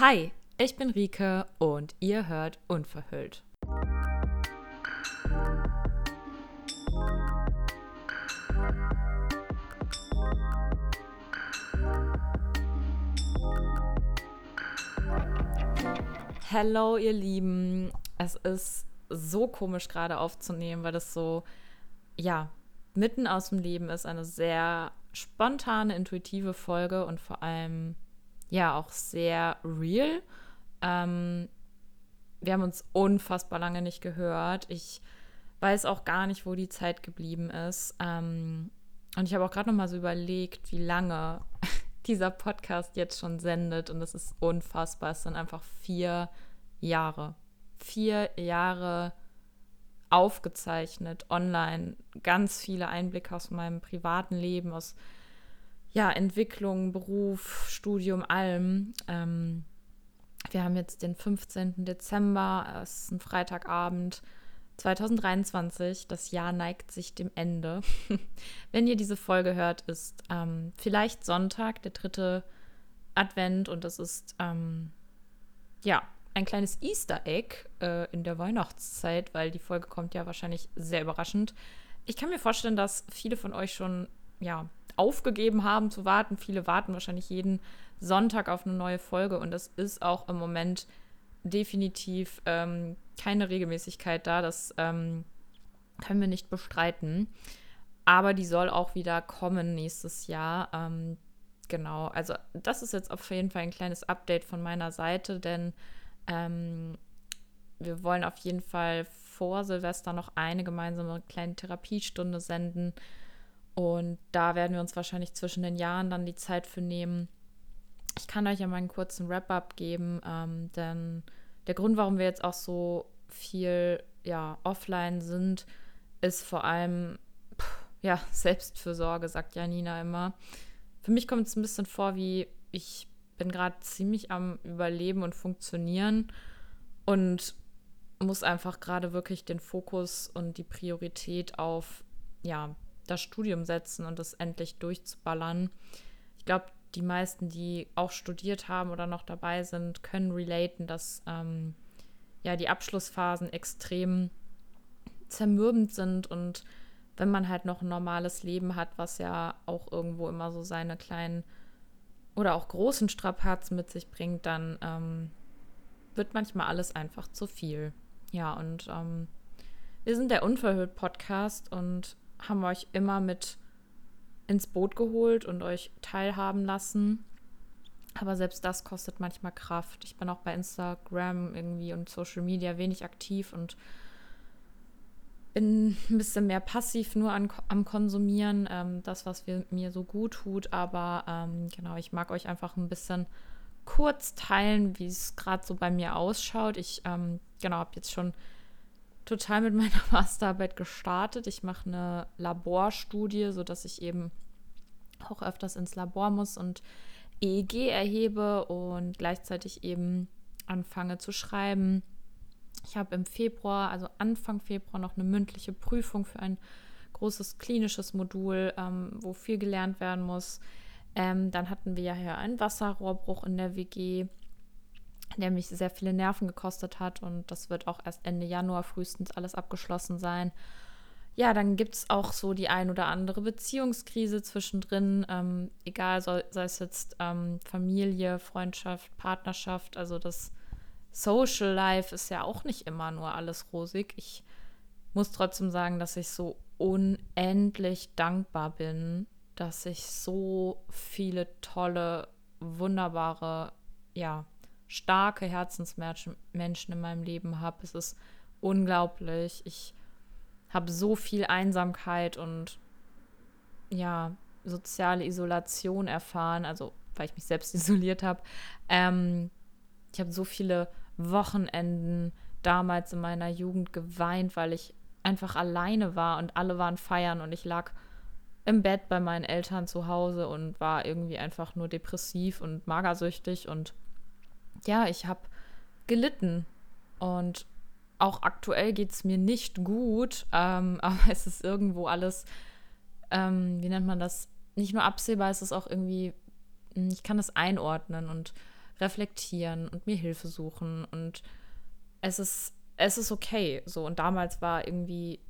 Hi, ich bin Rike und ihr hört Unverhüllt. Hallo, ihr Lieben. Es ist so komisch gerade aufzunehmen, weil das so, ja, mitten aus dem Leben ist. Eine sehr spontane, intuitive Folge und vor allem ja auch sehr real. Ähm, wir haben uns unfassbar lange nicht gehört. Ich weiß auch gar nicht, wo die Zeit geblieben ist. Ähm, und ich habe auch gerade noch mal so überlegt, wie lange dieser Podcast jetzt schon sendet. Und es ist unfassbar. Es sind einfach vier Jahre. Vier Jahre aufgezeichnet, online. Ganz viele Einblicke aus meinem privaten Leben, aus ja, Entwicklung, Beruf, Studium, allem. Ähm, wir haben jetzt den 15. Dezember, es ist ein Freitagabend 2023. Das Jahr neigt sich dem Ende. Wenn ihr diese Folge hört, ist ähm, vielleicht Sonntag, der dritte Advent und das ist ähm, ja ein kleines Easter Egg äh, in der Weihnachtszeit, weil die Folge kommt ja wahrscheinlich sehr überraschend. Ich kann mir vorstellen, dass viele von euch schon ja aufgegeben haben zu warten. Viele warten wahrscheinlich jeden Sonntag auf eine neue Folge und das ist auch im Moment definitiv ähm, keine Regelmäßigkeit da. Das ähm, können wir nicht bestreiten. Aber die soll auch wieder kommen nächstes Jahr. Ähm, genau, also das ist jetzt auf jeden Fall ein kleines Update von meiner Seite, denn ähm, wir wollen auf jeden Fall vor Silvester noch eine gemeinsame kleine Therapiestunde senden und da werden wir uns wahrscheinlich zwischen den Jahren dann die Zeit für nehmen. Ich kann euch ja mal einen kurzen Wrap-up geben, ähm, denn der Grund, warum wir jetzt auch so viel ja, offline sind, ist vor allem pff, ja, Selbstfürsorge, sagt Janina immer. Für mich kommt es ein bisschen vor, wie ich bin gerade ziemlich am Überleben und Funktionieren und muss einfach gerade wirklich den Fokus und die Priorität auf ja, das Studium setzen und das endlich durchzuballern. Ich glaube, die meisten, die auch studiert haben oder noch dabei sind, können relaten, dass ähm, ja die Abschlussphasen extrem zermürbend sind und wenn man halt noch ein normales Leben hat, was ja auch irgendwo immer so seine kleinen oder auch großen Strapazen mit sich bringt, dann ähm, wird manchmal alles einfach zu viel. Ja, und ähm, wir sind der Unverhüllt Podcast und haben euch immer mit ins Boot geholt und euch teilhaben lassen. Aber selbst das kostet manchmal Kraft. Ich bin auch bei Instagram irgendwie und Social Media wenig aktiv und bin ein bisschen mehr passiv nur an, am Konsumieren, ähm, das, was wir, mir so gut tut. Aber ähm, genau, ich mag euch einfach ein bisschen kurz teilen, wie es gerade so bei mir ausschaut. Ich ähm, genau habe jetzt schon total mit meiner Masterarbeit gestartet. Ich mache eine Laborstudie, sodass ich eben auch öfters ins Labor muss und EEG erhebe und gleichzeitig eben anfange zu schreiben. Ich habe im Februar, also Anfang Februar, noch eine mündliche Prüfung für ein großes klinisches Modul, ähm, wo viel gelernt werden muss. Ähm, dann hatten wir ja hier einen Wasserrohrbruch in der WG der mich sehr viele Nerven gekostet hat und das wird auch erst Ende Januar frühestens alles abgeschlossen sein. Ja, dann gibt es auch so die ein oder andere Beziehungskrise zwischendrin, ähm, egal, sei, es jetzt ähm, Familie, Freundschaft, Partnerschaft, also das Social Life ist ja auch nicht immer nur alles rosig. Ich muss trotzdem sagen, dass ich so unendlich dankbar bin, dass ich so viele tolle, wunderbare, ja, starke Herzensmenschen in meinem Leben habe. Es ist unglaublich. Ich habe so viel Einsamkeit und ja, soziale Isolation erfahren, also weil ich mich selbst isoliert habe. Ähm, ich habe so viele Wochenenden damals in meiner Jugend geweint, weil ich einfach alleine war und alle waren feiern und ich lag im Bett bei meinen Eltern zu Hause und war irgendwie einfach nur depressiv und magersüchtig und ja, ich habe gelitten und auch aktuell geht es mir nicht gut, ähm, aber es ist irgendwo alles, ähm, wie nennt man das, nicht nur absehbar, es ist auch irgendwie, hm, ich kann das einordnen und reflektieren und mir Hilfe suchen und es ist, es ist okay. So, und damals war irgendwie,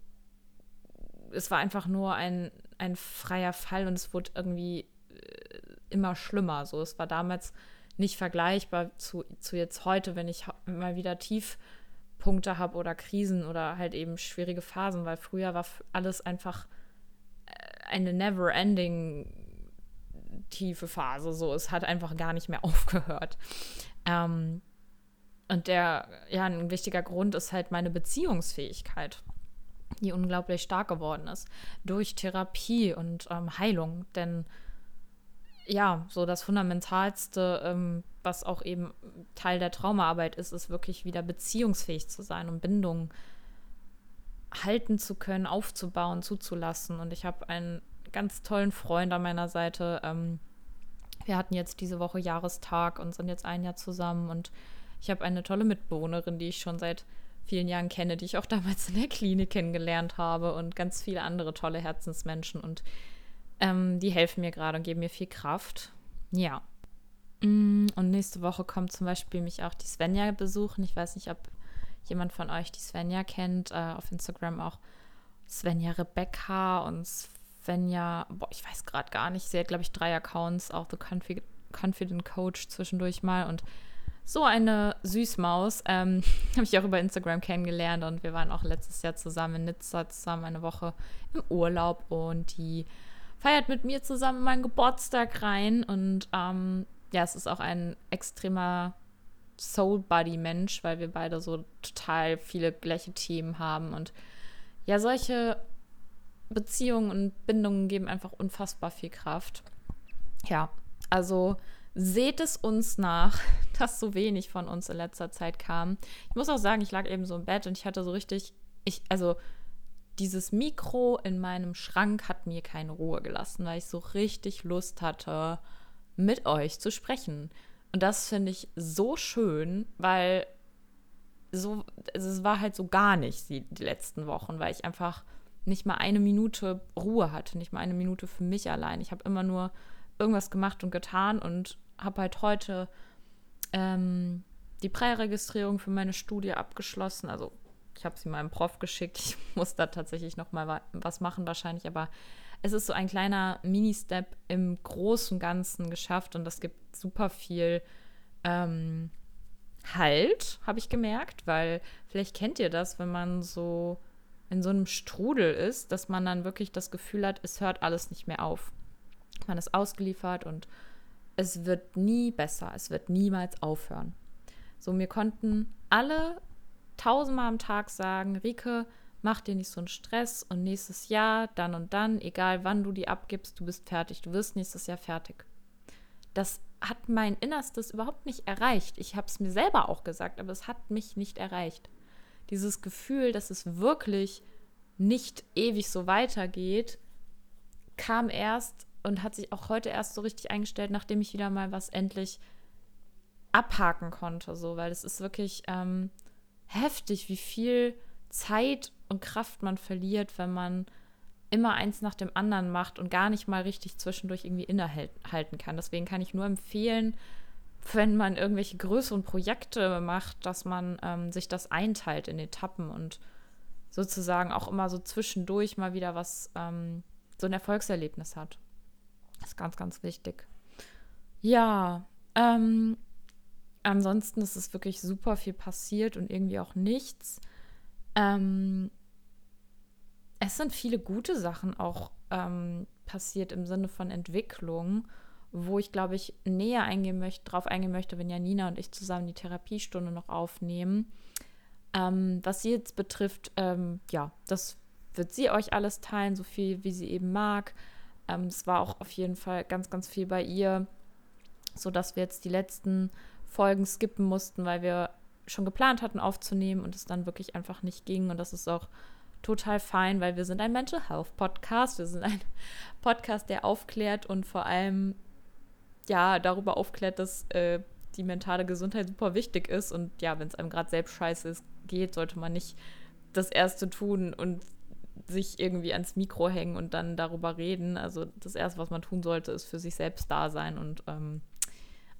es war einfach nur ein, ein freier Fall und es wurde irgendwie äh, immer schlimmer. So, es war damals nicht vergleichbar zu, zu jetzt heute, wenn ich mal wieder Tiefpunkte habe oder Krisen oder halt eben schwierige Phasen, weil früher war alles einfach äh, eine never-ending tiefe Phase. So, es hat einfach gar nicht mehr aufgehört. Ähm, und der, ja, ein wichtiger Grund ist halt meine Beziehungsfähigkeit, die unglaublich stark geworden ist durch Therapie und ähm, Heilung. Denn ja, so das Fundamentalste, ähm, was auch eben Teil der Traumaarbeit ist, ist wirklich wieder beziehungsfähig zu sein und Bindungen halten zu können, aufzubauen, zuzulassen. Und ich habe einen ganz tollen Freund an meiner Seite. Ähm, wir hatten jetzt diese Woche Jahrestag und sind jetzt ein Jahr zusammen. Und ich habe eine tolle Mitbewohnerin, die ich schon seit vielen Jahren kenne, die ich auch damals in der Klinik kennengelernt habe und ganz viele andere tolle Herzensmenschen. Und ähm, die helfen mir gerade und geben mir viel Kraft. Ja. Mm, und nächste Woche kommt zum Beispiel mich auch die Svenja besuchen. Ich weiß nicht, ob jemand von euch die Svenja kennt. Äh, auf Instagram auch Svenja Rebecca und Svenja, boah, ich weiß gerade gar nicht. Sie hat, glaube ich, drei Accounts, auch The Confi Confident Coach zwischendurch mal. Und so eine Süßmaus ähm, habe ich auch über Instagram kennengelernt. Und wir waren auch letztes Jahr zusammen in Nizza, zusammen eine Woche im Urlaub. Und die feiert mit mir zusammen meinen Geburtstag rein. Und ähm, ja, es ist auch ein extremer Soul-Buddy-Mensch, weil wir beide so total viele gleiche Themen haben. Und ja, solche Beziehungen und Bindungen geben einfach unfassbar viel Kraft. Ja, also seht es uns nach, dass so wenig von uns in letzter Zeit kam. Ich muss auch sagen, ich lag eben so im Bett und ich hatte so richtig, ich, also dieses Mikro in meinem Schrank hat mir keine Ruhe gelassen, weil ich so richtig Lust hatte, mit euch zu sprechen. Und das finde ich so schön, weil so, also es war halt so gar nicht die, die letzten Wochen, weil ich einfach nicht mal eine Minute Ruhe hatte, nicht mal eine Minute für mich allein. Ich habe immer nur irgendwas gemacht und getan und habe halt heute ähm, die Präregistrierung für meine Studie abgeschlossen. Also ich habe sie meinem Prof geschickt. Ich muss da tatsächlich noch mal was machen wahrscheinlich, aber es ist so ein kleiner Mini-Step im großen Ganzen geschafft und das gibt super viel ähm, Halt, habe ich gemerkt, weil vielleicht kennt ihr das, wenn man so in so einem Strudel ist, dass man dann wirklich das Gefühl hat, es hört alles nicht mehr auf. Man ist ausgeliefert und es wird nie besser, es wird niemals aufhören. So, mir konnten alle tausendmal am Tag sagen, Rike, mach dir nicht so einen Stress und nächstes Jahr, dann und dann, egal wann du die abgibst, du bist fertig, du wirst nächstes Jahr fertig. Das hat mein Innerstes überhaupt nicht erreicht. Ich habe es mir selber auch gesagt, aber es hat mich nicht erreicht. Dieses Gefühl, dass es wirklich nicht ewig so weitergeht, kam erst und hat sich auch heute erst so richtig eingestellt, nachdem ich wieder mal was endlich abhaken konnte, so, weil es ist wirklich ähm, heftig, wie viel Zeit und Kraft man verliert, wenn man immer eins nach dem anderen macht und gar nicht mal richtig zwischendurch irgendwie innehalten kann. Deswegen kann ich nur empfehlen, wenn man irgendwelche größeren Projekte macht, dass man ähm, sich das einteilt in Etappen und sozusagen auch immer so zwischendurch mal wieder was, ähm, so ein Erfolgserlebnis hat. Das ist ganz, ganz wichtig. Ja, ähm, ansonsten ist es wirklich super viel passiert und irgendwie auch nichts. Ähm, es sind viele gute Sachen auch ähm, passiert im Sinne von Entwicklung, wo ich, glaube ich, näher eingehen möchte, drauf eingehen möchte, wenn Janina und ich zusammen die Therapiestunde noch aufnehmen. Ähm, was sie jetzt betrifft, ähm, ja, das wird sie euch alles teilen, so viel wie sie eben mag. Ähm, es war auch auf jeden Fall ganz, ganz viel bei ihr, sodass wir jetzt die letzten Folgen skippen mussten, weil wir schon geplant hatten aufzunehmen und es dann wirklich einfach nicht ging. Und das ist auch total fein, weil wir sind ein Mental Health Podcast. Wir sind ein Podcast, der aufklärt und vor allem ja darüber aufklärt, dass äh, die mentale Gesundheit super wichtig ist. Und ja, wenn es einem gerade selbst scheiße ist, geht, sollte man nicht das Erste tun und sich irgendwie ans Mikro hängen und dann darüber reden. Also das Erste, was man tun sollte, ist für sich selbst da sein und ähm,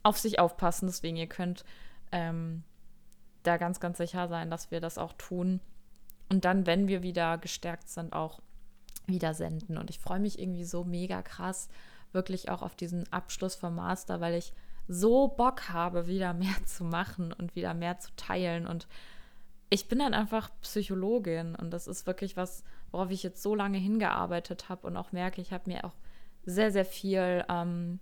auf sich aufpassen. Deswegen, ihr könnt ähm, da ganz, ganz sicher sein, dass wir das auch tun. Und dann, wenn wir wieder gestärkt sind, auch wieder senden. Und ich freue mich irgendwie so mega krass, wirklich auch auf diesen Abschluss vom Master, weil ich so Bock habe, wieder mehr zu machen und wieder mehr zu teilen. Und ich bin dann einfach Psychologin und das ist wirklich was, worauf ich jetzt so lange hingearbeitet habe und auch merke, ich habe mir auch sehr, sehr viel ähm,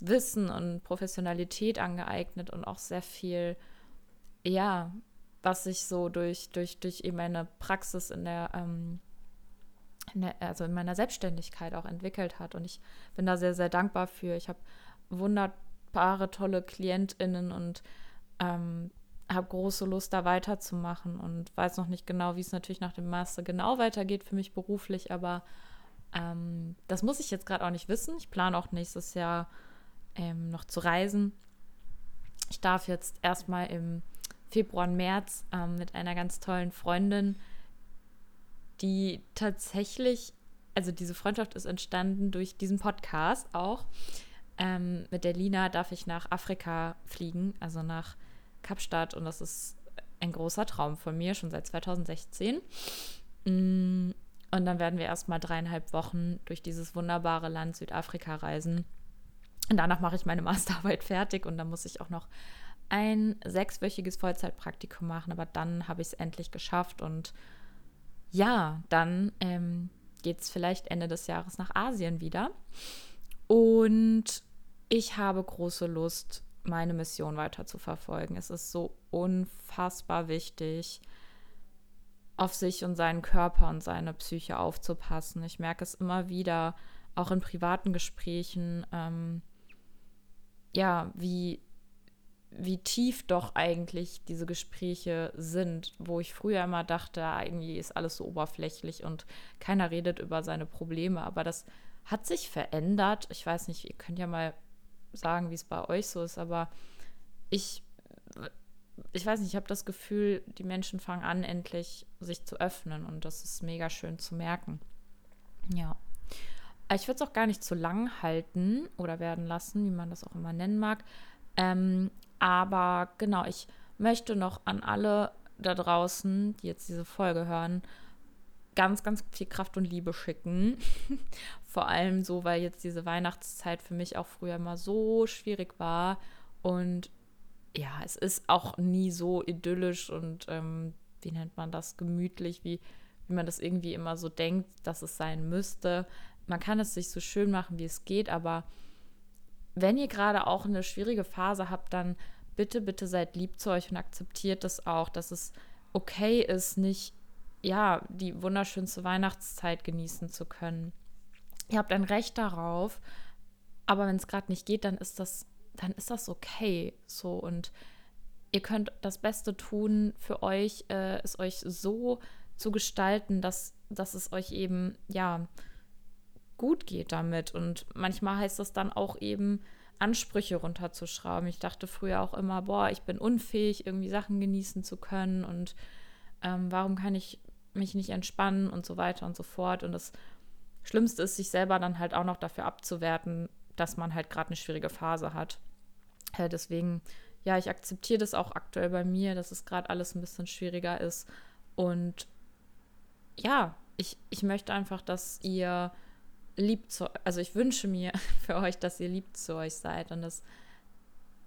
Wissen und Professionalität angeeignet und auch sehr viel, ja, was sich so durch, durch, durch eben meine Praxis in der, ähm, in der, also in meiner Selbstständigkeit auch entwickelt hat. Und ich bin da sehr, sehr dankbar für. Ich habe wunderbare, tolle KlientInnen und ähm, habe große Lust, da weiterzumachen und weiß noch nicht genau, wie es natürlich nach dem Master genau weitergeht für mich beruflich, aber ähm, das muss ich jetzt gerade auch nicht wissen. Ich plane auch nächstes Jahr ähm, noch zu reisen. Ich darf jetzt erstmal im Februar März ähm, mit einer ganz tollen Freundin, die tatsächlich, also diese Freundschaft ist entstanden durch diesen Podcast auch. Ähm, mit der Lina darf ich nach Afrika fliegen, also nach Kapstadt und das ist ein großer Traum von mir, schon seit 2016. Mm, und dann werden wir erstmal dreieinhalb Wochen durch dieses wunderbare Land Südafrika reisen. Und danach mache ich meine Masterarbeit fertig und dann muss ich auch noch ein sechswöchiges Vollzeitpraktikum machen. Aber dann habe ich es endlich geschafft und ja, dann ähm, geht es vielleicht Ende des Jahres nach Asien wieder. Und ich habe große Lust, meine Mission weiter zu verfolgen. Es ist so unfassbar wichtig, auf sich und seinen Körper und seine Psyche aufzupassen. Ich merke es immer wieder, auch in privaten Gesprächen, ähm, ja, wie, wie tief doch eigentlich diese Gespräche sind, wo ich früher immer dachte, irgendwie ist alles so oberflächlich und keiner redet über seine Probleme, aber das hat sich verändert. Ich weiß nicht, ihr könnt ja mal sagen, wie es bei euch so ist, aber ich, ich weiß nicht, ich habe das Gefühl, die Menschen fangen an, endlich sich zu öffnen und das ist mega schön zu merken. Ja. Ich würde es auch gar nicht zu lang halten oder werden lassen, wie man das auch immer nennen mag. Ähm, aber genau, ich möchte noch an alle da draußen, die jetzt diese Folge hören, ganz, ganz viel Kraft und Liebe schicken. Vor allem so, weil jetzt diese Weihnachtszeit für mich auch früher immer so schwierig war. Und ja, es ist auch nie so idyllisch und ähm, wie nennt man das, gemütlich, wie, wie man das irgendwie immer so denkt, dass es sein müsste. Man kann es sich so schön machen, wie es geht, aber wenn ihr gerade auch eine schwierige Phase habt, dann bitte, bitte seid lieb zu euch und akzeptiert das auch, dass es okay ist, nicht ja, die wunderschönste Weihnachtszeit genießen zu können. Ihr habt ein Recht darauf, aber wenn es gerade nicht geht, dann ist das, dann ist das okay. So und ihr könnt das Beste tun für euch, äh, es euch so zu gestalten, dass, dass es euch eben, ja, gut geht damit. Und manchmal heißt das dann auch eben, Ansprüche runterzuschrauben. Ich dachte früher auch immer, boah, ich bin unfähig, irgendwie Sachen genießen zu können und ähm, warum kann ich mich nicht entspannen und so weiter und so fort. Und das Schlimmste ist, sich selber dann halt auch noch dafür abzuwerten, dass man halt gerade eine schwierige Phase hat. Äh, deswegen, ja, ich akzeptiere das auch aktuell bei mir, dass es gerade alles ein bisschen schwieriger ist. Und ja, ich, ich möchte einfach, dass ihr lieb zu, also ich wünsche mir für euch, dass ihr lieb zu euch seid und das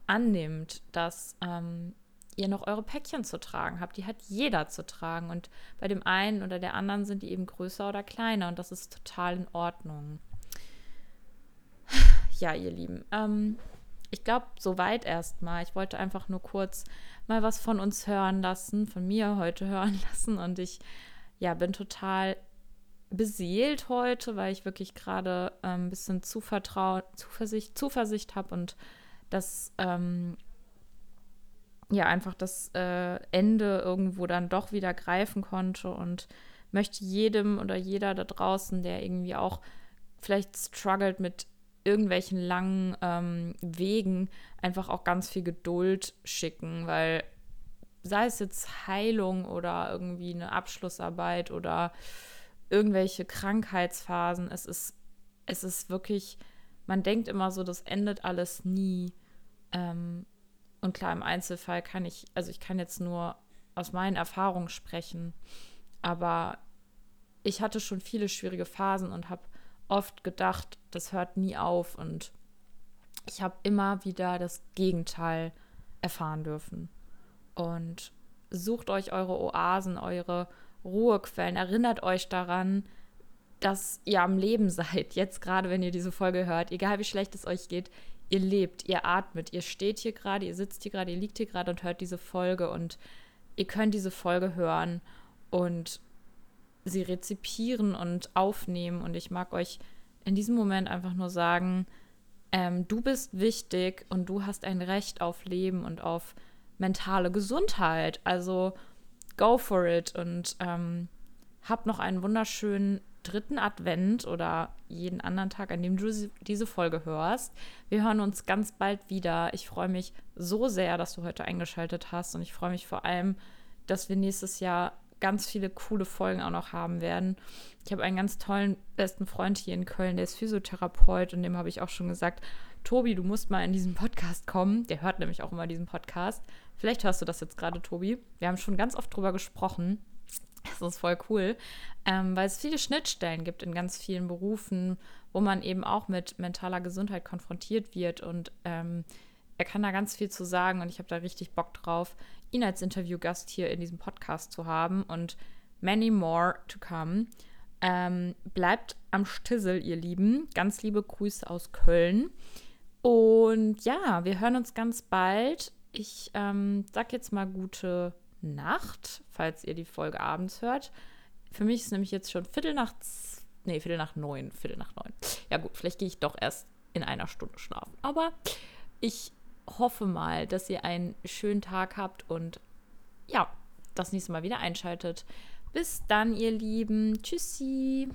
annimmt, dass ähm, ihr noch eure Päckchen zu tragen habt. Die hat jeder zu tragen. Und bei dem einen oder der anderen sind die eben größer oder kleiner. Und das ist total in Ordnung. Ja, ihr Lieben. Ähm, ich glaube, soweit erstmal. Ich wollte einfach nur kurz mal was von uns hören lassen, von mir heute hören lassen. Und ich, ja, bin total beseelt heute, weil ich wirklich gerade ähm, ein bisschen Zuvertrauen, Zuversicht, Zuversicht habe und das ähm, ja einfach das äh, Ende irgendwo dann doch wieder greifen konnte und möchte jedem oder jeder da draußen, der irgendwie auch vielleicht struggelt mit irgendwelchen langen ähm, Wegen, einfach auch ganz viel Geduld schicken, weil sei es jetzt Heilung oder irgendwie eine Abschlussarbeit oder irgendwelche Krankheitsphasen, es ist, es ist wirklich, man denkt immer so, das endet alles nie. Ähm, und klar, im Einzelfall kann ich, also ich kann jetzt nur aus meinen Erfahrungen sprechen, aber ich hatte schon viele schwierige Phasen und habe oft gedacht, das hört nie auf und ich habe immer wieder das Gegenteil erfahren dürfen. Und sucht euch eure Oasen, eure Ruhequellen, erinnert euch daran, dass ihr am Leben seid, jetzt gerade, wenn ihr diese Folge hört, egal wie schlecht es euch geht, ihr lebt, ihr atmet, ihr steht hier gerade, ihr sitzt hier gerade, ihr liegt hier gerade und hört diese Folge und ihr könnt diese Folge hören und sie rezipieren und aufnehmen. Und ich mag euch in diesem Moment einfach nur sagen, ähm, du bist wichtig und du hast ein Recht auf Leben und auf mentale Gesundheit. Also go for it und ähm, hab noch einen wunderschönen dritten Advent oder jeden anderen Tag, an dem du diese Folge hörst. Wir hören uns ganz bald wieder. Ich freue mich so sehr, dass du heute eingeschaltet hast und ich freue mich vor allem, dass wir nächstes Jahr ganz viele coole Folgen auch noch haben werden. Ich habe einen ganz tollen besten Freund hier in Köln, der ist Physiotherapeut und dem habe ich auch schon gesagt, Tobi, du musst mal in diesen Podcast kommen. Der hört nämlich auch immer diesen Podcast. Vielleicht hörst du das jetzt gerade, Tobi. Wir haben schon ganz oft drüber gesprochen. Das ist voll cool, ähm, weil es viele Schnittstellen gibt in ganz vielen Berufen, wo man eben auch mit mentaler Gesundheit konfrontiert wird. Und ähm, er kann da ganz viel zu sagen und ich habe da richtig Bock drauf, ihn als Interviewgast hier in diesem Podcast zu haben und many more to come. Ähm, bleibt am Stissel, ihr Lieben. Ganz liebe Grüße aus Köln. Und ja, wir hören uns ganz bald. Ich ähm, sag jetzt mal gute Nacht, falls ihr die Folge abends hört. Für mich ist nämlich jetzt schon Viertel nach, nee, Viertel nach neun, Viertel nach neun. Ja gut, vielleicht gehe ich doch erst in einer Stunde schlafen. Aber ich hoffe mal, dass ihr einen schönen Tag habt und ja, das nächste Mal wieder einschaltet. Bis dann, ihr Lieben. Tschüssi.